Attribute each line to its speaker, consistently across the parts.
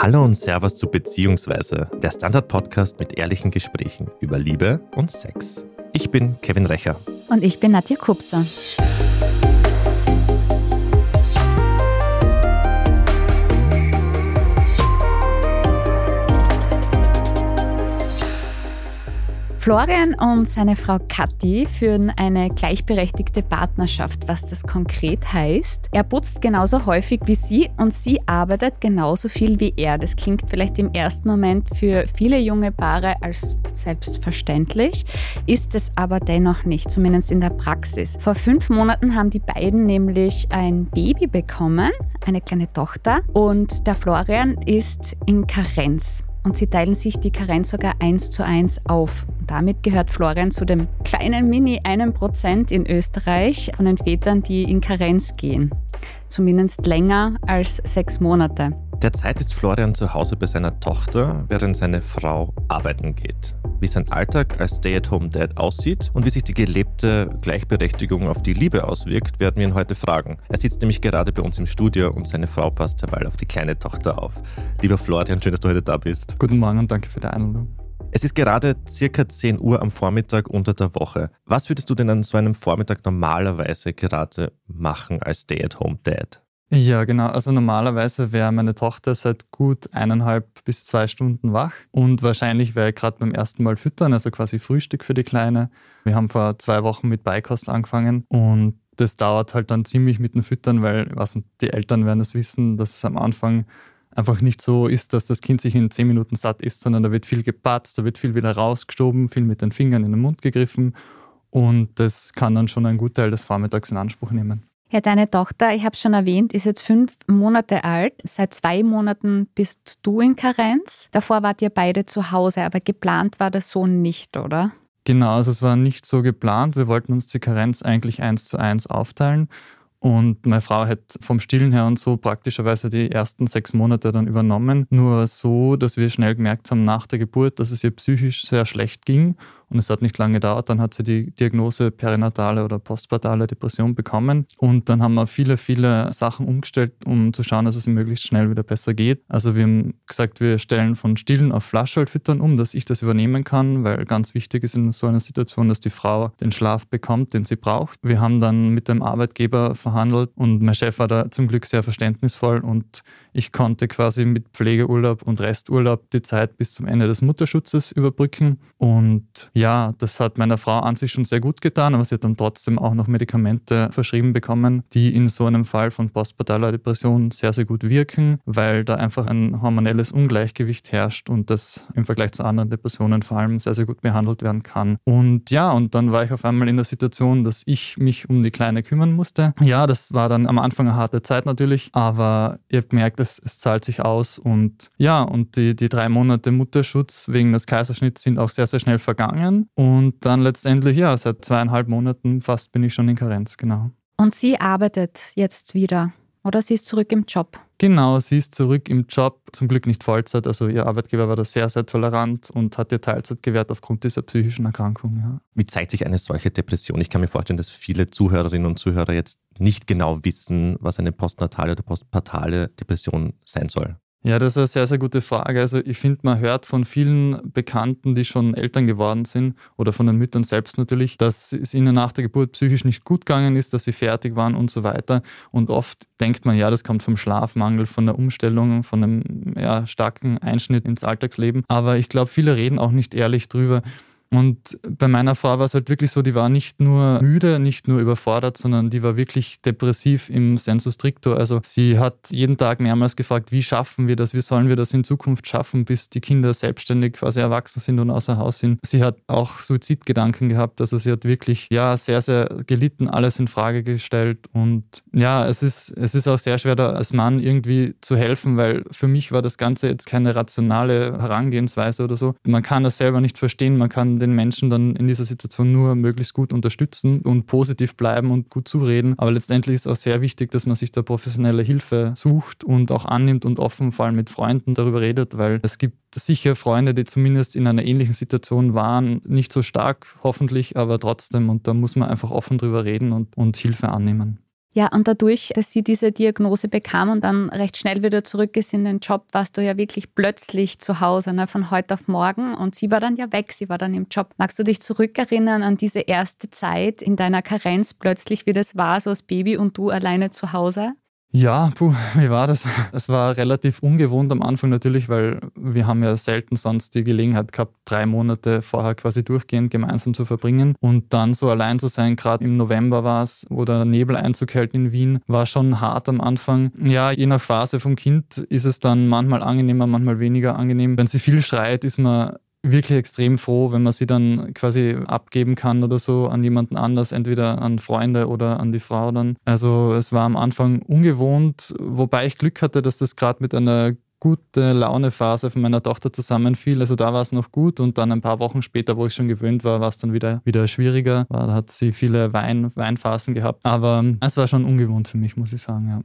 Speaker 1: Hallo und Servus zu Beziehungsweise, der Standard-Podcast mit ehrlichen Gesprächen über Liebe und Sex. Ich bin Kevin Recher.
Speaker 2: Und ich bin Nadja Kupser. Florian und seine Frau Kathi führen eine gleichberechtigte Partnerschaft, was das konkret heißt. Er putzt genauso häufig wie sie und sie arbeitet genauso viel wie er. Das klingt vielleicht im ersten Moment für viele junge Paare als selbstverständlich, ist es aber dennoch nicht, zumindest in der Praxis. Vor fünf Monaten haben die beiden nämlich ein Baby bekommen, eine kleine Tochter, und der Florian ist in Karenz und sie teilen sich die Karenz sogar eins zu eins auf. Damit gehört Florian zu dem kleinen Mini 1% in Österreich von den Vätern, die in Karenz gehen. Zumindest länger als sechs Monate.
Speaker 1: Derzeit ist Florian zu Hause bei seiner Tochter, während seine Frau arbeiten geht. Wie sein Alltag als Stay-at-home-Dad aussieht und wie sich die gelebte Gleichberechtigung auf die Liebe auswirkt, werden wir ihn heute fragen. Er sitzt nämlich gerade bei uns im Studio und seine Frau passt derweil auf die kleine Tochter auf. Lieber Florian, schön, dass du heute da bist.
Speaker 3: Guten Morgen und danke für die Einladung.
Speaker 1: Es ist gerade circa 10 Uhr am Vormittag unter der Woche. Was würdest du denn an so einem Vormittag normalerweise gerade machen als Stay-at-home-Dad?
Speaker 3: Ja, genau. Also normalerweise wäre meine Tochter seit gut eineinhalb bis zwei Stunden wach und wahrscheinlich wäre ich gerade beim ersten Mal füttern, also quasi Frühstück für die Kleine. Wir haben vor zwei Wochen mit Beikost angefangen und das dauert halt dann ziemlich mit dem Füttern, weil was, die Eltern werden es wissen, dass es am Anfang einfach nicht so ist, dass das Kind sich in zehn Minuten satt isst, sondern da wird viel gepatzt, da wird viel wieder rausgestoben, viel mit den Fingern in den Mund gegriffen und das kann dann schon einen Gutteil des Vormittags in Anspruch nehmen.
Speaker 2: Ja, deine Tochter, ich habe schon erwähnt, ist jetzt fünf Monate alt. Seit zwei Monaten bist du in Karenz. Davor wart ihr beide zu Hause, aber geplant war das so nicht, oder?
Speaker 3: Genau, also es war nicht so geplant. Wir wollten uns die Karenz eigentlich eins zu eins aufteilen. Und meine Frau hat vom Stillen her und so praktischerweise die ersten sechs Monate dann übernommen. Nur so, dass wir schnell gemerkt haben nach der Geburt, dass es ihr psychisch sehr schlecht ging und es hat nicht lange gedauert. Dann hat sie die Diagnose perinatale oder postpartale Depression bekommen. Und dann haben wir viele, viele Sachen umgestellt, um zu schauen, dass es möglichst schnell wieder besser geht. Also wir haben gesagt, wir stellen von Stillen auf Flaschhaltfüttern um, dass ich das übernehmen kann, weil ganz wichtig ist in so einer Situation, dass die Frau den Schlaf bekommt, den sie braucht. Wir haben dann mit dem Arbeitgeber verhandelt und mein Chef war da zum Glück sehr verständnisvoll und ich konnte quasi mit Pflegeurlaub und Resturlaub die Zeit bis zum Ende des Mutterschutzes überbrücken. Und ja, das hat meiner Frau an sich schon sehr gut getan, aber sie hat dann trotzdem auch noch Medikamente verschrieben bekommen, die in so einem Fall von postpartaler Depression sehr, sehr gut wirken, weil da einfach ein hormonelles Ungleichgewicht herrscht und das im Vergleich zu anderen Depressionen vor allem sehr, sehr gut behandelt werden kann. Und ja, und dann war ich auf einmal in der Situation, dass ich mich um die Kleine kümmern musste. Ja, das war dann am Anfang eine harte Zeit natürlich, aber ihr habt gemerkt, es, es zahlt sich aus und ja, und die, die drei Monate Mutterschutz wegen des Kaiserschnitts sind auch sehr, sehr schnell vergangen und dann letztendlich, ja, seit zweieinhalb Monaten fast bin ich schon in Karenz, genau.
Speaker 2: Und sie arbeitet jetzt wieder oder sie ist zurück im Job?
Speaker 3: Genau, sie ist zurück im Job, zum Glück nicht Vollzeit. Also ihr Arbeitgeber war da sehr, sehr tolerant und hat ihr Teilzeit gewährt aufgrund dieser psychischen Erkrankung. Ja.
Speaker 1: Wie zeigt sich eine solche Depression? Ich kann mir vorstellen, dass viele Zuhörerinnen und Zuhörer jetzt nicht genau wissen, was eine postnatale oder postpartale Depression sein soll.
Speaker 3: Ja, das ist eine sehr, sehr gute Frage. Also ich finde, man hört von vielen Bekannten, die schon Eltern geworden sind oder von den Müttern selbst natürlich, dass es ihnen nach der Geburt psychisch nicht gut gegangen ist, dass sie fertig waren und so weiter. Und oft denkt man, ja, das kommt vom Schlafmangel, von der Umstellung, von einem ja, starken Einschnitt ins Alltagsleben. Aber ich glaube, viele reden auch nicht ehrlich drüber. Und bei meiner Frau war es halt wirklich so, die war nicht nur müde, nicht nur überfordert, sondern die war wirklich depressiv im sensu stricto. Also sie hat jeden Tag mehrmals gefragt, wie schaffen wir das, wie sollen wir das in Zukunft schaffen, bis die Kinder selbstständig quasi erwachsen sind und außer Haus sind. Sie hat auch Suizidgedanken gehabt, also sie hat wirklich ja sehr, sehr gelitten, alles in Frage gestellt. Und ja, es ist, es ist auch sehr schwer, da als Mann irgendwie zu helfen, weil für mich war das Ganze jetzt keine rationale Herangehensweise oder so. Man kann das selber nicht verstehen, man kann den Menschen dann in dieser Situation nur möglichst gut unterstützen und positiv bleiben und gut zureden. Aber letztendlich ist auch sehr wichtig, dass man sich da professionelle Hilfe sucht und auch annimmt und offen vor allem mit Freunden darüber redet, weil es gibt sicher Freunde, die zumindest in einer ähnlichen Situation waren, nicht so stark hoffentlich, aber trotzdem und da muss man einfach offen drüber reden und, und Hilfe annehmen.
Speaker 2: Ja, und dadurch, dass sie diese Diagnose bekam und dann recht schnell wieder zurück ist in den Job, warst du ja wirklich plötzlich zu Hause, ne, von heute auf morgen. Und sie war dann ja weg, sie war dann im Job. Magst du dich zurückerinnern an diese erste Zeit in deiner Karenz plötzlich, wie das war, so als Baby und du alleine zu Hause?
Speaker 3: Ja, puh, wie war das? Es war relativ ungewohnt am Anfang natürlich, weil wir haben ja selten sonst die Gelegenheit gehabt, drei Monate vorher quasi durchgehend gemeinsam zu verbringen. Und dann so allein zu sein, gerade im November war es, wo der Nebel Einzug hält in Wien, war schon hart am Anfang. Ja, je nach Phase vom Kind ist es dann manchmal angenehmer, manchmal weniger angenehm. Wenn sie viel schreit, ist man wirklich extrem froh, wenn man sie dann quasi abgeben kann oder so an jemanden anders, entweder an Freunde oder an die Frau dann. Also es war am Anfang ungewohnt, wobei ich Glück hatte, dass das gerade mit einer gute Launephase von meiner Tochter zusammenfiel. Also da war es noch gut und dann ein paar Wochen später, wo ich schon gewöhnt war, war es dann wieder, wieder schwieriger. Da hat sie viele Wein, Weinphasen gehabt. Aber es war schon ungewohnt für mich, muss ich sagen, ja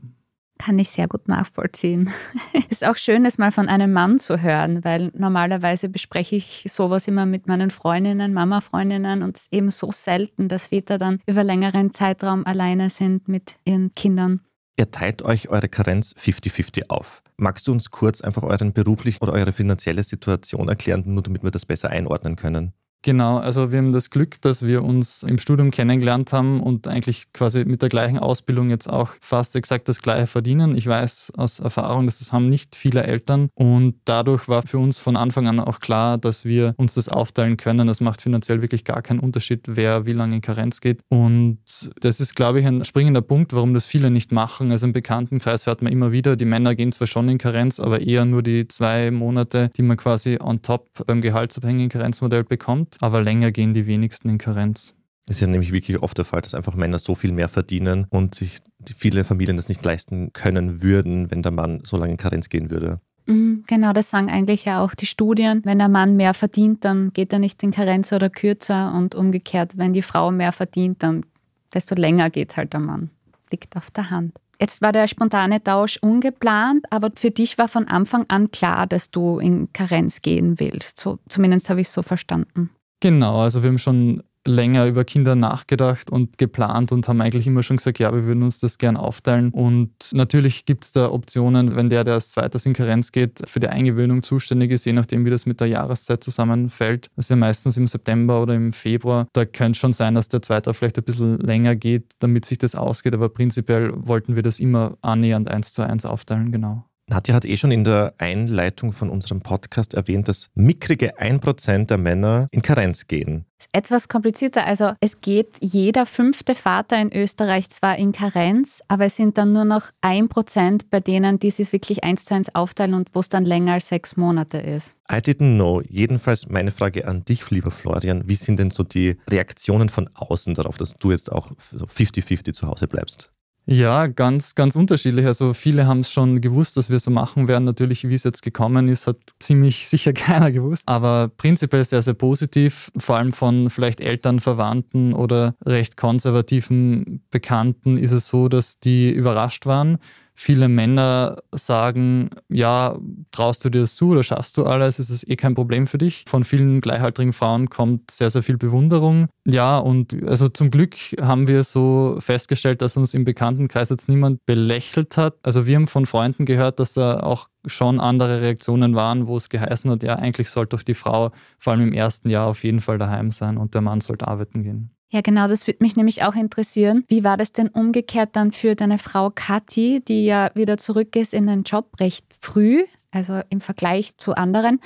Speaker 2: kann ich sehr gut nachvollziehen. ist auch schön, das mal von einem Mann zu hören, weil normalerweise bespreche ich sowas immer mit meinen Freundinnen, Mama-Freundinnen und es ist eben so selten, dass Väter dann über längeren Zeitraum alleine sind mit ihren Kindern.
Speaker 1: Ihr teilt euch eure Karenz 50-50 auf. Magst du uns kurz einfach euren beruflichen oder eure finanzielle Situation erklären, nur damit wir das besser einordnen können?
Speaker 3: Genau, also wir haben das Glück, dass wir uns im Studium kennengelernt haben und eigentlich quasi mit der gleichen Ausbildung jetzt auch fast exakt das gleiche verdienen. Ich weiß aus Erfahrung, dass das haben nicht viele Eltern und dadurch war für uns von Anfang an auch klar, dass wir uns das aufteilen können. Das macht finanziell wirklich gar keinen Unterschied, wer wie lange in Karenz geht. Und das ist, glaube ich, ein springender Punkt, warum das viele nicht machen. Also im Bekanntenkreis hört man immer wieder, die Männer gehen zwar schon in Karenz, aber eher nur die zwei Monate, die man quasi on top beim gehaltsabhängigen Karenzmodell bekommt aber länger gehen die wenigsten in Karenz.
Speaker 1: Es ist ja nämlich wirklich oft der Fall, dass einfach Männer so viel mehr verdienen und sich viele Familien das nicht leisten können würden, wenn der Mann so lange in Karenz gehen würde.
Speaker 2: Mhm, genau, das sagen eigentlich ja auch die Studien. Wenn der Mann mehr verdient, dann geht er nicht in Karenz oder kürzer und umgekehrt, wenn die Frau mehr verdient, dann desto länger geht halt der Mann. Liegt auf der Hand. Jetzt war der spontane Tausch ungeplant, aber für dich war von Anfang an klar, dass du in Karenz gehen willst. So, zumindest habe ich es so verstanden.
Speaker 3: Genau, also wir haben schon länger über Kinder nachgedacht und geplant und haben eigentlich immer schon gesagt, ja, wir würden uns das gern aufteilen. Und natürlich gibt es da Optionen, wenn der, der als zweites in Karenz geht, für die Eingewöhnung zuständig ist, je nachdem, wie das mit der Jahreszeit zusammenfällt. Das ist ja meistens im September oder im Februar. Da könnte schon sein, dass der zweite vielleicht ein bisschen länger geht, damit sich das ausgeht. Aber prinzipiell wollten wir das immer annähernd eins zu eins aufteilen, genau.
Speaker 1: Nadja hat eh schon in der Einleitung von unserem Podcast erwähnt, dass mickrige 1% der Männer in Karenz gehen.
Speaker 2: Ist etwas komplizierter. Also es geht jeder fünfte Vater in Österreich zwar in Karenz, aber es sind dann nur noch 1% bei denen, die es wirklich eins zu eins aufteilen und wo es dann länger als sechs Monate ist.
Speaker 1: I didn't know. Jedenfalls meine Frage an dich, lieber Florian. Wie sind denn so die Reaktionen von außen darauf, dass du jetzt auch 50-50 zu Hause bleibst?
Speaker 3: Ja, ganz, ganz unterschiedlich. Also viele haben es schon gewusst, dass wir so machen werden. Natürlich, wie es jetzt gekommen ist, hat ziemlich sicher keiner gewusst. Aber prinzipiell sehr, sehr positiv, vor allem von vielleicht Eltern, Verwandten oder recht konservativen Bekannten ist es so, dass die überrascht waren viele Männer sagen, ja, traust du dir das zu oder schaffst du alles, ist es eh kein Problem für dich. Von vielen gleichaltrigen Frauen kommt sehr, sehr viel Bewunderung. Ja, und also zum Glück haben wir so festgestellt, dass uns im Bekanntenkreis jetzt niemand belächelt hat. Also wir haben von Freunden gehört, dass da auch schon andere Reaktionen waren, wo es geheißen hat, ja, eigentlich sollte doch die Frau vor allem im ersten Jahr auf jeden Fall daheim sein und der Mann sollte arbeiten gehen.
Speaker 2: Ja, genau, das würde mich nämlich auch interessieren. Wie war das denn umgekehrt dann für deine Frau Kathi, die ja wieder zurück ist in den Job recht früh, also im Vergleich zu anderen?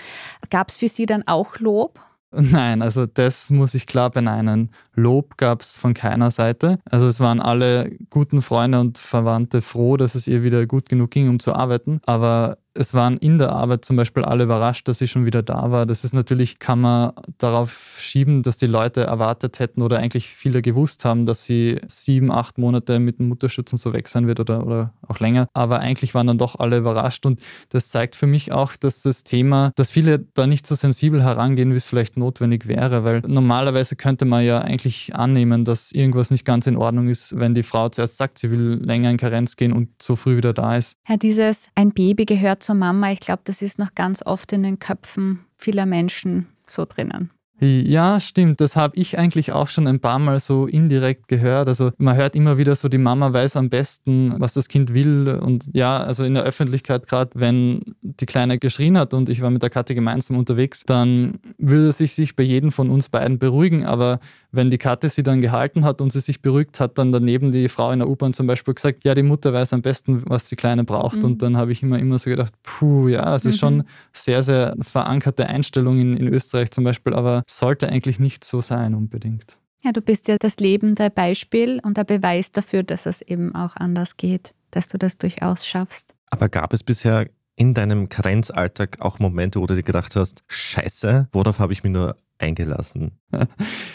Speaker 2: Gab es für sie dann auch Lob?
Speaker 3: Nein, also das muss ich klar beneinen. Lob gab es von keiner Seite. Also es waren alle guten Freunde und Verwandte froh, dass es ihr wieder gut genug ging, um zu arbeiten. Aber es waren in der Arbeit zum Beispiel alle überrascht, dass sie schon wieder da war. Das ist natürlich, kann man darauf schieben, dass die Leute erwartet hätten oder eigentlich viele gewusst haben, dass sie sieben, acht Monate mit dem Mutterschutz und so weg sein wird oder, oder auch länger. Aber eigentlich waren dann doch alle überrascht und das zeigt für mich auch, dass das Thema, dass viele da nicht so sensibel herangehen, wie es vielleicht notwendig wäre, weil normalerweise könnte man ja eigentlich annehmen, dass irgendwas nicht ganz in Ordnung ist, wenn die Frau zuerst sagt, sie will länger in Karenz gehen und so früh wieder da ist.
Speaker 2: Ja, dieses ein Baby gehört zur Mama, ich glaube, das ist noch ganz oft in den Köpfen vieler Menschen so drinnen.
Speaker 3: Ja, stimmt. Das habe ich eigentlich auch schon ein paar Mal so indirekt gehört. Also man hört immer wieder so, die Mama weiß am besten, was das Kind will. Und ja, also in der Öffentlichkeit gerade, wenn die Kleine geschrien hat und ich war mit der Katte gemeinsam unterwegs, dann würde sie sich bei jedem von uns beiden beruhigen. Aber wenn die Katte sie dann gehalten hat und sie sich beruhigt hat, dann daneben die Frau in der U-Bahn zum Beispiel gesagt, ja, die Mutter weiß am besten, was die Kleine braucht. Mhm. Und dann habe ich immer, immer so gedacht, puh, ja, es ist mhm. schon sehr, sehr verankerte Einstellung in, in Österreich zum Beispiel, aber sollte eigentlich nicht so sein unbedingt.
Speaker 2: Ja, du bist ja das lebende Beispiel und der Beweis dafür, dass es eben auch anders geht, dass du das durchaus schaffst.
Speaker 1: Aber gab es bisher in deinem Karenzalltag auch Momente, wo du dir gedacht hast, scheiße, worauf habe ich mich nur eingelassen.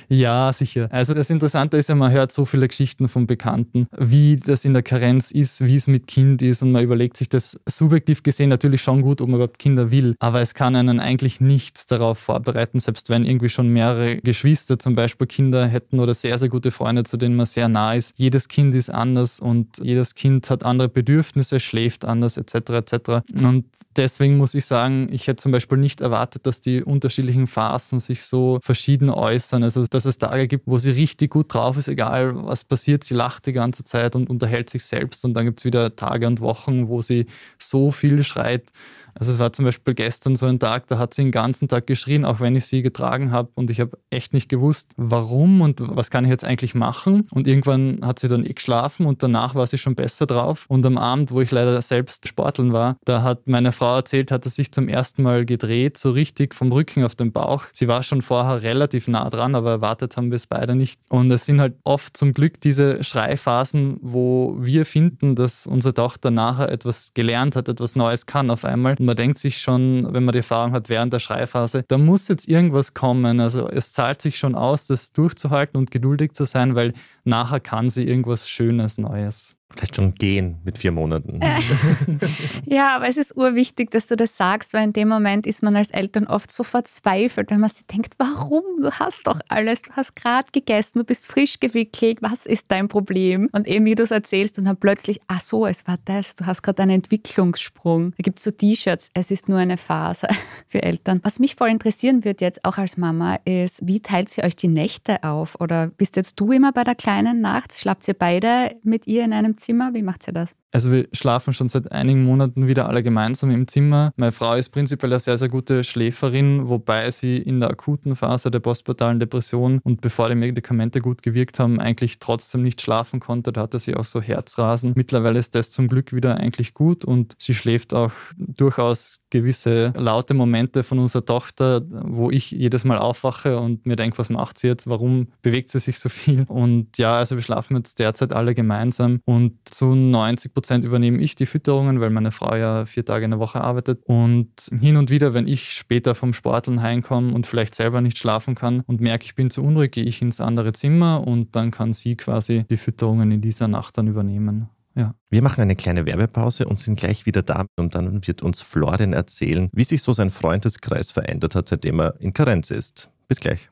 Speaker 3: Ja, sicher. Also das Interessante ist ja, man hört so viele Geschichten von Bekannten, wie das in der Karenz ist, wie es mit Kind ist und man überlegt sich das subjektiv gesehen natürlich schon gut, ob man überhaupt Kinder will, aber es kann einen eigentlich nichts darauf vorbereiten, selbst wenn irgendwie schon mehrere Geschwister zum Beispiel Kinder hätten oder sehr, sehr gute Freunde, zu denen man sehr nah ist. Jedes Kind ist anders und jedes Kind hat andere Bedürfnisse, schläft anders etc. etc. Und deswegen muss ich sagen, ich hätte zum Beispiel nicht erwartet, dass die unterschiedlichen Phasen sich so verschieden äußern. Also, dass es Tage gibt, wo sie richtig gut drauf ist, egal was passiert, sie lacht die ganze Zeit und unterhält sich selbst. Und dann gibt es wieder Tage und Wochen, wo sie so viel schreit, also es war zum Beispiel gestern so ein Tag, da hat sie den ganzen Tag geschrien, auch wenn ich sie getragen habe und ich habe echt nicht gewusst, warum und was kann ich jetzt eigentlich machen. Und irgendwann hat sie dann eh geschlafen und danach war sie schon besser drauf. Und am Abend, wo ich leider selbst sporteln war, da hat meine Frau erzählt, hat er sich zum ersten Mal gedreht, so richtig vom Rücken auf den Bauch. Sie war schon vorher relativ nah dran, aber erwartet haben wir es beide nicht. Und es sind halt oft zum Glück diese Schreiphasen, wo wir finden, dass unsere Tochter nachher etwas gelernt hat, etwas Neues kann auf einmal und man denkt sich schon, wenn man die Erfahrung hat während der Schreiphase, da muss jetzt irgendwas kommen. Also es zahlt sich schon aus, das durchzuhalten und geduldig zu sein, weil nachher kann sie irgendwas Schönes, Neues
Speaker 1: Vielleicht schon gehen mit vier Monaten.
Speaker 2: ja, aber es ist urwichtig, dass du das sagst, weil in dem Moment ist man als Eltern oft so verzweifelt, wenn man sich denkt, warum? Du hast doch alles, du hast gerade gegessen, du bist frisch gewickelt, was ist dein Problem? Und eben wie du es erzählst und dann plötzlich, ach so, es war das, du hast gerade einen Entwicklungssprung. Da gibt es so T-Shirts, es ist nur eine Phase für Eltern. Was mich voll interessieren wird jetzt auch als Mama ist, wie teilt sie euch die Nächte auf? Oder bist jetzt du immer bei der Kleinen nachts? Schlaft ihr beide mit ihr in einem Zimmer? Wie macht ihr das?
Speaker 3: Also wir schlafen schon seit einigen Monaten wieder alle gemeinsam im Zimmer. Meine Frau ist prinzipiell eine sehr, sehr gute Schläferin, wobei sie in der akuten Phase der postpartalen Depression und bevor die Medikamente gut gewirkt haben, eigentlich trotzdem nicht schlafen konnte. Da hatte sie auch so Herzrasen. Mittlerweile ist das zum Glück wieder eigentlich gut und sie schläft auch durchaus gewisse laute Momente von unserer Tochter, wo ich jedes Mal aufwache und mir denke, was macht sie jetzt? Warum bewegt sie sich so viel? Und ja, also wir schlafen jetzt derzeit alle gemeinsam und zu 90 Prozent Prozent übernehme ich die Fütterungen, weil meine Frau ja vier Tage in der Woche arbeitet. Und hin und wieder, wenn ich später vom Sporteln heimkomme und vielleicht selber nicht schlafen kann und merke, ich bin zu unruhig, gehe ich ins andere Zimmer und dann kann sie quasi die Fütterungen in dieser Nacht dann übernehmen. Ja.
Speaker 1: Wir machen eine kleine Werbepause und sind gleich wieder da. Und dann wird uns Florian erzählen, wie sich so sein Freundeskreis verändert hat, seitdem er in Karenz ist. Bis gleich.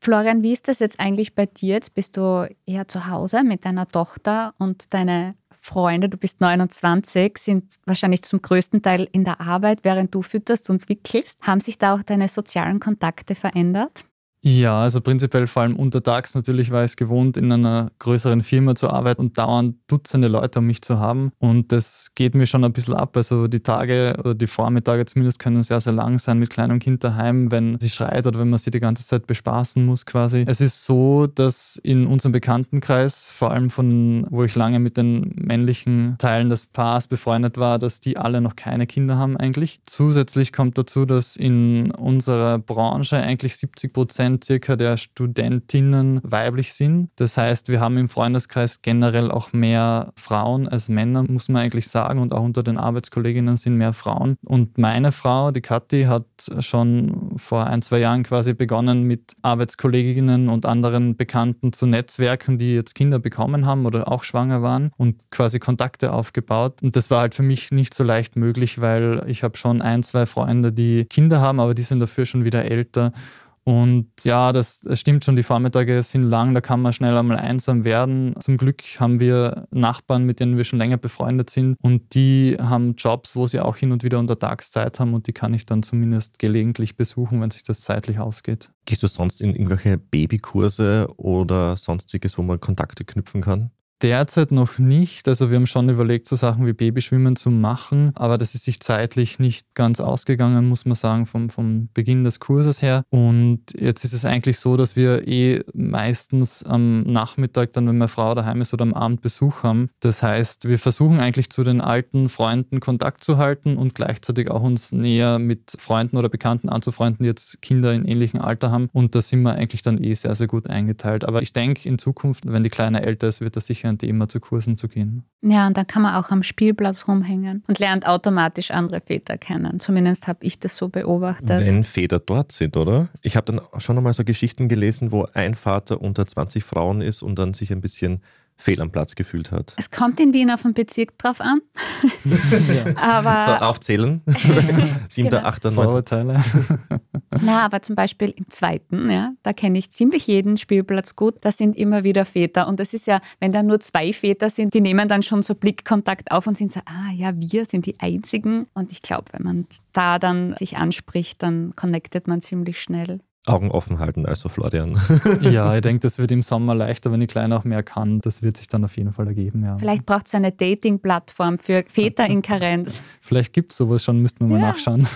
Speaker 2: Florian, wie ist das jetzt eigentlich bei dir? Jetzt bist du eher zu Hause mit deiner Tochter und deine Freunde, du bist 29, sind wahrscheinlich zum größten Teil in der Arbeit, während du fütterst und wickelst. Haben sich da auch deine sozialen Kontakte verändert?
Speaker 3: Ja, also prinzipiell vor allem untertags natürlich war ich es gewohnt, in einer größeren Firma zu arbeiten und dauernd Dutzende Leute um mich zu haben. Und das geht mir schon ein bisschen ab. Also die Tage oder die Vormittage zumindest können sehr, sehr lang sein mit kleinem Kind daheim, wenn sie schreit oder wenn man sie die ganze Zeit bespaßen muss quasi. Es ist so, dass in unserem Bekanntenkreis, vor allem von wo ich lange mit den männlichen Teilen des Paars befreundet war, dass die alle noch keine Kinder haben eigentlich. Zusätzlich kommt dazu, dass in unserer Branche eigentlich 70 Prozent Prozent circa der Studentinnen weiblich sind. Das heißt, wir haben im Freundeskreis generell auch mehr Frauen als Männer, muss man eigentlich sagen. Und auch unter den Arbeitskolleginnen sind mehr Frauen. Und meine Frau, die Kathi, hat schon vor ein, zwei Jahren quasi begonnen, mit Arbeitskolleginnen und anderen Bekannten zu Netzwerken, die jetzt Kinder bekommen haben oder auch schwanger waren und quasi Kontakte aufgebaut. Und das war halt für mich nicht so leicht möglich, weil ich habe schon ein, zwei Freunde, die Kinder haben, aber die sind dafür schon wieder älter. Und ja, das, das, stimmt schon, die Vormittage sind lang, da kann man schnell einmal einsam werden. Zum Glück haben wir Nachbarn, mit denen wir schon länger befreundet sind und die haben Jobs, wo sie auch hin und wieder unter Tagszeit haben und die kann ich dann zumindest gelegentlich besuchen, wenn sich das zeitlich ausgeht.
Speaker 1: Gehst du sonst in irgendwelche Babykurse oder sonstiges, wo man Kontakte knüpfen kann?
Speaker 3: Derzeit noch nicht. Also wir haben schon überlegt, so Sachen wie Babyschwimmen zu machen, aber das ist sich zeitlich nicht ganz ausgegangen, muss man sagen, vom, vom Beginn des Kurses her. Und jetzt ist es eigentlich so, dass wir eh meistens am Nachmittag, dann wenn meine Frau daheim ist oder am Abend Besuch haben. Das heißt, wir versuchen eigentlich zu den alten Freunden Kontakt zu halten und gleichzeitig auch uns näher mit Freunden oder Bekannten anzufreunden, die jetzt Kinder in ähnlichem Alter haben. Und da sind wir eigentlich dann eh sehr, sehr gut eingeteilt. Aber ich denke, in Zukunft, wenn die Kleine älter ist, wird das sicher ein Thema, zu Kursen zu gehen.
Speaker 2: Ja, und dann kann man auch am Spielplatz rumhängen und lernt automatisch andere Väter kennen. Zumindest habe ich das so beobachtet.
Speaker 1: Wenn Väter dort sind, oder? Ich habe dann schon einmal so Geschichten gelesen, wo ein Vater unter 20 Frauen ist und dann sich ein bisschen fehl am Platz gefühlt hat.
Speaker 2: Es kommt in Wien auf den Bezirk drauf an.
Speaker 1: ja. aber so aufzählen. Siebter, achter,
Speaker 3: Vorurteile.
Speaker 2: Na, aber zum Beispiel im zweiten, ja, da kenne ich ziemlich jeden Spielplatz gut. Da sind immer wieder Väter. Und das ist ja, wenn da nur zwei Väter sind, die nehmen dann schon so Blickkontakt auf und sind so, ah ja, wir sind die Einzigen. Und ich glaube, wenn man da dann sich anspricht, dann connectet man ziemlich schnell.
Speaker 1: Augen offen halten, also Florian.
Speaker 3: ja, ich denke, das wird im Sommer leichter, wenn die Kleine auch mehr kann. Das wird sich dann auf jeden Fall ergeben, ja.
Speaker 2: Vielleicht braucht es eine Dating-Plattform für Väter in Karenz.
Speaker 3: Vielleicht gibt es sowas schon, müssten wir ja. mal nachschauen.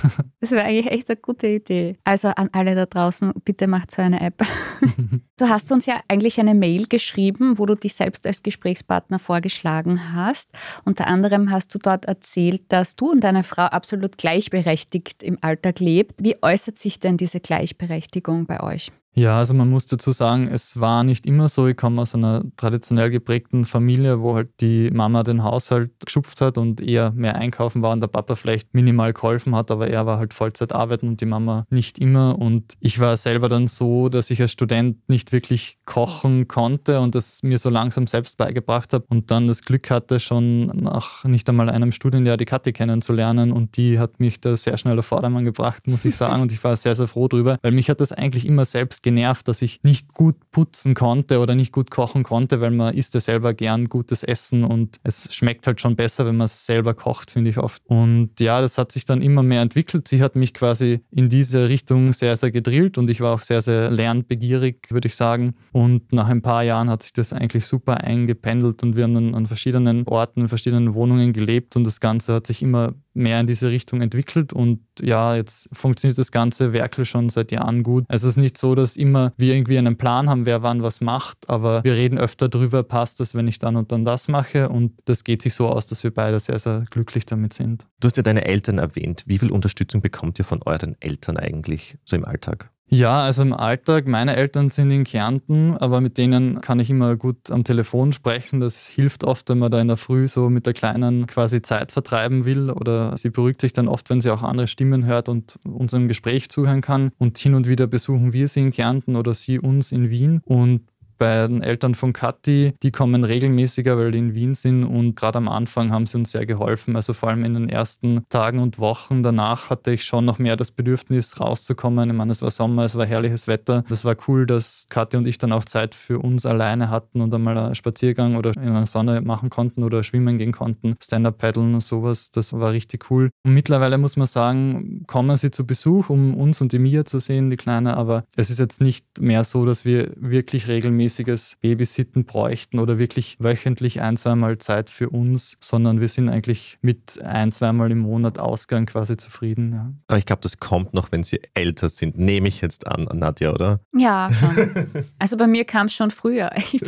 Speaker 2: Das wäre eigentlich echt eine gute Idee. Also an alle da draußen, bitte macht so eine App. Du hast uns ja eigentlich eine Mail geschrieben, wo du dich selbst als Gesprächspartner vorgeschlagen hast. Unter anderem hast du dort erzählt, dass du und deine Frau absolut gleichberechtigt im Alltag lebt. Wie äußert sich denn diese Gleichberechtigung bei euch?
Speaker 3: Ja, also man muss dazu sagen, es war nicht immer so. Ich komme aus einer traditionell geprägten Familie, wo halt die Mama den Haushalt geschupft hat und eher mehr einkaufen war und der Papa vielleicht minimal geholfen hat, aber er war halt Vollzeit arbeiten und die Mama nicht immer. Und ich war selber dann so, dass ich als Student nicht wirklich kochen konnte und das mir so langsam selbst beigebracht habe und dann das Glück hatte, schon nach nicht einmal einem Studienjahr die Kathi kennenzulernen und die hat mich da sehr schnell auf Vordermann gebracht, muss ich sagen. Und ich war sehr, sehr froh drüber, weil mich hat das eigentlich immer selbst genervt, dass ich nicht gut putzen konnte oder nicht gut kochen konnte, weil man isst ja selber gern gutes Essen und es schmeckt halt schon besser, wenn man es selber kocht, finde ich oft. Und ja, das hat sich dann immer mehr entwickelt. Sie hat mich quasi in diese Richtung sehr, sehr gedrillt und ich war auch sehr, sehr lernbegierig, würde ich sagen. Und nach ein paar Jahren hat sich das eigentlich super eingependelt und wir haben dann an verschiedenen Orten, in verschiedenen Wohnungen gelebt und das Ganze hat sich immer mehr in diese Richtung entwickelt und ja, jetzt funktioniert das ganze Werkel schon seit Jahren gut. Also es ist nicht so, dass immer wir irgendwie einen Plan haben, wer wann was macht, aber wir reden öfter drüber, passt das, wenn ich dann und dann das mache und das geht sich so aus, dass wir beide sehr, sehr glücklich damit sind.
Speaker 1: Du hast ja deine Eltern erwähnt. Wie viel Unterstützung bekommt ihr von euren Eltern eigentlich so im Alltag?
Speaker 3: Ja, also im Alltag, meine Eltern sind in Kärnten, aber mit denen kann ich immer gut am Telefon sprechen. Das hilft oft, wenn man da in der Früh so mit der Kleinen quasi Zeit vertreiben will oder sie beruhigt sich dann oft, wenn sie auch andere Stimmen hört und unserem Gespräch zuhören kann. Und hin und wieder besuchen wir sie in Kärnten oder sie uns in Wien und bei den Eltern von Kathi, die kommen regelmäßiger, weil die in Wien sind und gerade am Anfang haben sie uns sehr geholfen. Also vor allem in den ersten Tagen und Wochen danach hatte ich schon noch mehr das Bedürfnis rauszukommen. Ich meine, es war Sommer, es war herrliches Wetter. Das war cool, dass Kathi und ich dann auch Zeit für uns alleine hatten und einmal einen Spaziergang oder in der Sonne machen konnten oder schwimmen gehen konnten, Stand-up paddeln und sowas. Das war richtig cool. Und mittlerweile muss man sagen, kommen sie zu Besuch, um uns und die Mia zu sehen, die Kleine, aber es ist jetzt nicht mehr so, dass wir wirklich regelmäßig regelmäßiges Babysitten bräuchten oder wirklich wöchentlich ein, zweimal Zeit für uns, sondern wir sind eigentlich mit ein, zweimal im Monat Ausgang quasi zufrieden. Ja.
Speaker 1: Aber ich glaube, das kommt noch, wenn sie älter sind, nehme ich jetzt an, Nadja, oder?
Speaker 2: Ja, schon. Also bei mir kam es schon früher. Ich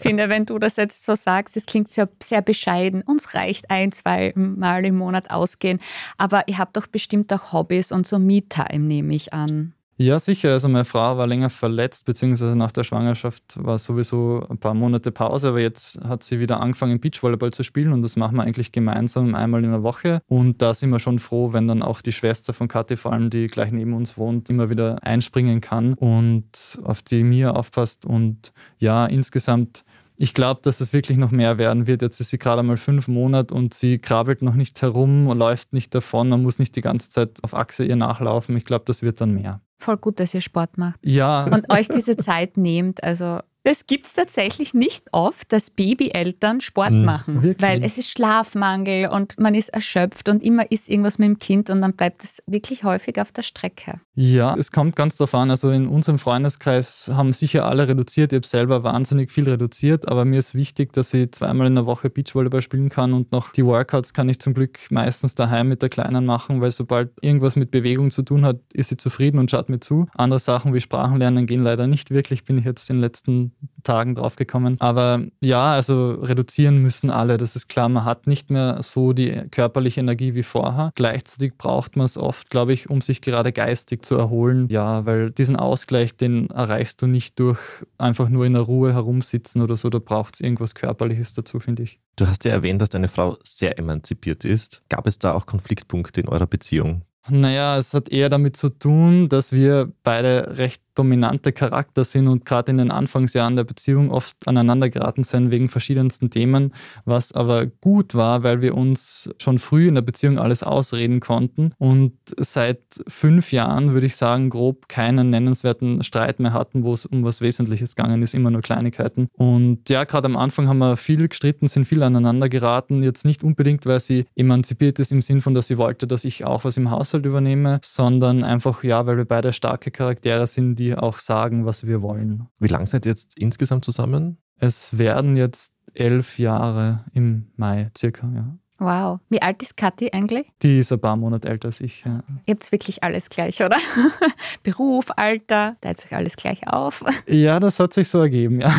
Speaker 2: finde, wenn du das jetzt so sagst, es klingt sehr, sehr bescheiden. Uns reicht ein, zwei Mal im Monat ausgehen. Aber ihr habt doch bestimmt auch Hobbys und so Me-Time, nehme ich an.
Speaker 3: Ja, sicher. Also meine Frau war länger verletzt, beziehungsweise nach der Schwangerschaft war sowieso ein paar Monate Pause, aber jetzt hat sie wieder angefangen, Beachvolleyball zu spielen und das machen wir eigentlich gemeinsam einmal in der Woche. Und da sind wir schon froh, wenn dann auch die Schwester von Kathi, vor allem die gleich neben uns wohnt, immer wieder einspringen kann und auf die Mia aufpasst. Und ja, insgesamt ich glaube, dass es wirklich noch mehr werden wird. Jetzt ist sie gerade mal fünf Monate und sie krabbelt noch nicht herum und läuft nicht davon. Man muss nicht die ganze Zeit auf Achse ihr nachlaufen. Ich glaube, das wird dann mehr.
Speaker 2: Voll gut, dass ihr Sport macht.
Speaker 3: Ja.
Speaker 2: Und euch diese Zeit nehmt. Also das gibt es tatsächlich nicht oft, dass Babyeltern Sport
Speaker 3: Mhm,
Speaker 2: machen,
Speaker 3: wirklich?
Speaker 2: weil es ist Schlafmangel und man ist erschöpft und immer ist irgendwas mit dem Kind und dann bleibt es wirklich häufig auf der Strecke.
Speaker 3: Ja, es kommt ganz darauf an. Also in unserem Freundeskreis haben sicher alle reduziert. Ich habe selber wahnsinnig viel reduziert, aber mir ist wichtig, dass ich zweimal in der Woche Beachvolleyball spielen kann und noch die Workouts kann ich zum Glück meistens daheim mit der Kleinen machen, weil sobald irgendwas mit Bewegung zu tun hat, ist sie zufrieden und schaut mir zu. Andere Sachen wie Sprachenlernen gehen leider nicht wirklich, bin ich jetzt in den letzten Tagen draufgekommen. Aber ja, also reduzieren müssen alle, das ist klar. Man hat nicht mehr so die körperliche Energie wie vorher. Gleichzeitig braucht man es oft, glaube ich, um sich gerade geistig zu erholen. Ja, weil diesen Ausgleich, den erreichst du nicht durch einfach nur in der Ruhe herumsitzen oder so. Da braucht es irgendwas Körperliches dazu, finde ich.
Speaker 1: Du hast ja erwähnt, dass deine Frau sehr emanzipiert ist. Gab es da auch Konfliktpunkte in eurer Beziehung?
Speaker 3: Naja, es hat eher damit zu tun, dass wir beide recht dominante Charakter sind und gerade in den Anfangsjahren der Beziehung oft aneinander geraten sind wegen verschiedensten Themen, was aber gut war, weil wir uns schon früh in der Beziehung alles ausreden konnten und seit fünf Jahren, würde ich sagen, grob keinen nennenswerten Streit mehr hatten, wo es um was Wesentliches gegangen ist, immer nur Kleinigkeiten. Und ja, gerade am Anfang haben wir viel gestritten, sind viel aneinander geraten, jetzt nicht unbedingt, weil sie emanzipiert ist im Sinn von, dass sie wollte, dass ich auch was im Haushalt übernehme, sondern einfach, ja, weil wir beide starke Charaktere sind, die auch sagen, was wir wollen.
Speaker 1: Wie lange seid ihr jetzt insgesamt zusammen?
Speaker 3: Es werden jetzt elf Jahre im Mai circa, ja.
Speaker 2: Wow. Wie alt ist Kathi eigentlich?
Speaker 3: Die ist ein paar Monate älter als ich. Ja,
Speaker 2: Ihr habt wirklich alles gleich, oder? Beruf, Alter, teilt euch alles gleich auf.
Speaker 3: ja das hat sich so ergeben, ja.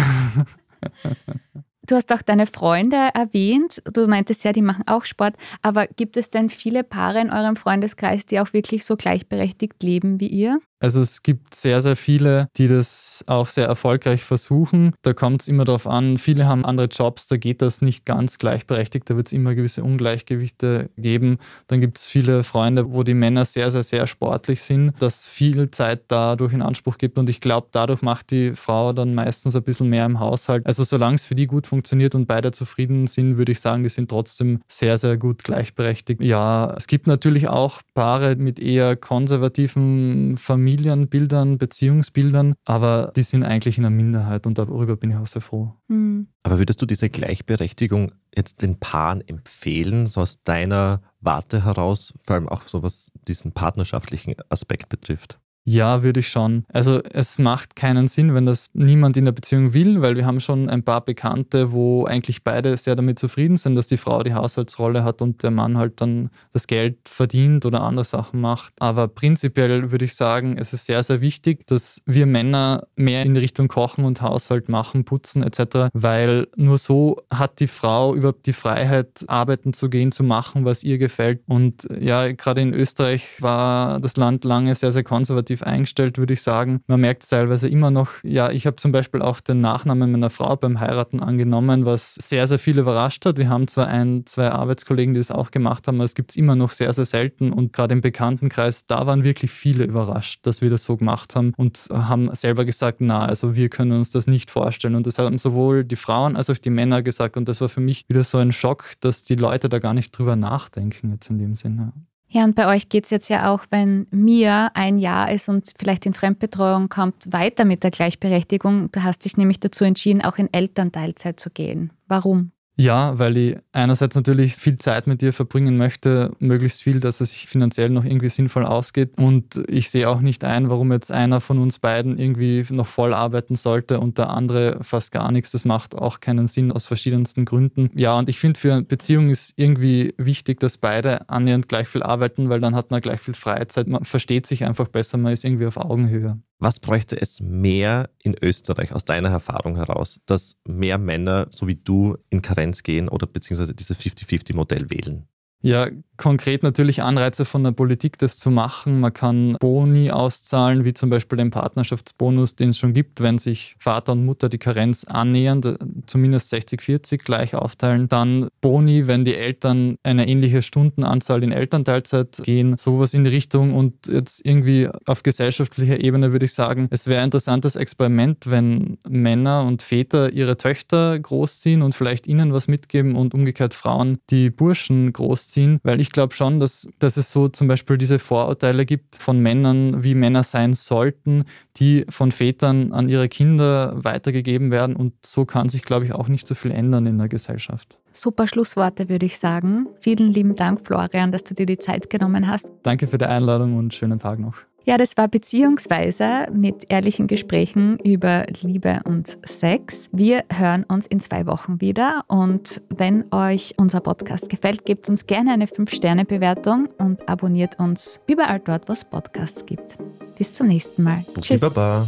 Speaker 2: Du hast auch deine Freunde erwähnt. Du meintest ja, die machen auch Sport. Aber gibt es denn viele Paare in eurem Freundeskreis, die auch wirklich so gleichberechtigt leben wie ihr?
Speaker 3: Also es gibt sehr, sehr viele, die das auch sehr erfolgreich versuchen. Da kommt es immer darauf an, viele haben andere Jobs, da geht das nicht ganz gleichberechtigt, da wird es immer gewisse Ungleichgewichte geben. Dann gibt es viele Freunde, wo die Männer sehr, sehr, sehr sportlich sind, das viel Zeit dadurch in Anspruch gibt und ich glaube, dadurch macht die Frau dann meistens ein bisschen mehr im Haushalt. Also solange es für die gut funktioniert und beide zufrieden sind, würde ich sagen, die sind trotzdem sehr, sehr gut gleichberechtigt. Ja, es gibt natürlich auch Paare mit eher konservativen Familien, Familienbildern, Beziehungsbildern, aber die sind eigentlich in der Minderheit und darüber bin ich auch sehr froh.
Speaker 2: Hm.
Speaker 1: Aber würdest du diese Gleichberechtigung jetzt den Paaren empfehlen, so aus deiner Warte heraus, vor allem auch so was diesen partnerschaftlichen Aspekt betrifft?
Speaker 3: Ja, würde ich schon. Also es macht keinen Sinn, wenn das niemand in der Beziehung will, weil wir haben schon ein paar Bekannte, wo eigentlich beide sehr damit zufrieden sind, dass die Frau die Haushaltsrolle hat und der Mann halt dann das Geld verdient oder andere Sachen macht. Aber prinzipiell würde ich sagen, es ist sehr, sehr wichtig, dass wir Männer mehr in Richtung Kochen und Haushalt machen, putzen etc., weil nur so hat die Frau überhaupt die Freiheit, arbeiten zu gehen, zu machen, was ihr gefällt. Und ja, gerade in Österreich war das Land lange sehr, sehr konservativ eingestellt, würde ich sagen. Man merkt es teilweise immer noch. Ja, ich habe zum Beispiel auch den Nachnamen meiner Frau beim Heiraten angenommen, was sehr, sehr viel überrascht hat. Wir haben zwar ein, zwei Arbeitskollegen, die das auch gemacht haben, aber es gibt es immer noch sehr, sehr selten. Und gerade im Bekanntenkreis, da waren wirklich viele überrascht, dass wir das so gemacht haben und haben selber gesagt, na, also wir können uns das nicht vorstellen. Und das haben sowohl die Frauen als auch die Männer gesagt. Und das war für mich wieder so ein Schock, dass die Leute da gar nicht drüber nachdenken jetzt in dem Sinne.
Speaker 2: Ja, und bei euch geht es jetzt ja auch, wenn Mia ein Jahr ist und vielleicht in Fremdbetreuung kommt, weiter mit der Gleichberechtigung. Du hast dich nämlich dazu entschieden, auch in Elternteilzeit zu gehen. Warum?
Speaker 3: Ja, weil ich einerseits natürlich viel Zeit mit dir verbringen möchte, möglichst viel, dass es sich finanziell noch irgendwie sinnvoll ausgeht. Und ich sehe auch nicht ein, warum jetzt einer von uns beiden irgendwie noch voll arbeiten sollte und der andere fast gar nichts. Das macht auch keinen Sinn aus verschiedensten Gründen. Ja, und ich finde, für eine Beziehung ist irgendwie wichtig, dass beide annähernd gleich viel arbeiten, weil dann hat man gleich viel Freizeit. Man versteht sich einfach besser, man ist irgendwie auf Augenhöhe.
Speaker 1: Was bräuchte es mehr in Österreich aus deiner Erfahrung heraus, dass mehr Männer, so wie du, in Karenz gehen oder beziehungsweise dieses 50-50-Modell wählen?
Speaker 3: Ja, konkret natürlich Anreize von der Politik, das zu machen. Man kann Boni auszahlen, wie zum Beispiel den Partnerschaftsbonus, den es schon gibt, wenn sich Vater und Mutter die Karenz annähern, zumindest 60-40 gleich aufteilen. Dann Boni, wenn die Eltern eine ähnliche Stundenanzahl in Elternteilzeit gehen, sowas in die Richtung. Und jetzt irgendwie auf gesellschaftlicher Ebene würde ich sagen, es wäre ein interessantes Experiment, wenn Männer und Väter ihre Töchter großziehen und vielleicht ihnen was mitgeben und umgekehrt Frauen die Burschen großziehen ziehen, weil ich glaube schon, dass, dass es so zum Beispiel diese Vorurteile gibt von Männern, wie Männer sein sollten, die von Vätern an ihre Kinder weitergegeben werden und so kann sich, glaube ich, auch nicht so viel ändern in der Gesellschaft.
Speaker 2: Super Schlussworte, würde ich sagen. Vielen lieben Dank, Florian, dass du dir die Zeit genommen hast.
Speaker 3: Danke für die Einladung und schönen Tag noch.
Speaker 2: Ja, das war Beziehungsweise mit ehrlichen Gesprächen über Liebe und Sex. Wir hören uns in zwei Wochen wieder und wenn euch unser Podcast gefällt, gebt uns gerne eine 5-Sterne-Bewertung und abonniert uns überall dort, wo es Podcasts gibt. Bis zum nächsten Mal.
Speaker 1: Bussi Tschüss. Baba.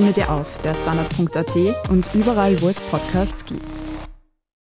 Speaker 4: findet ihr auf der standard.at und überall, wo es Podcasts gibt.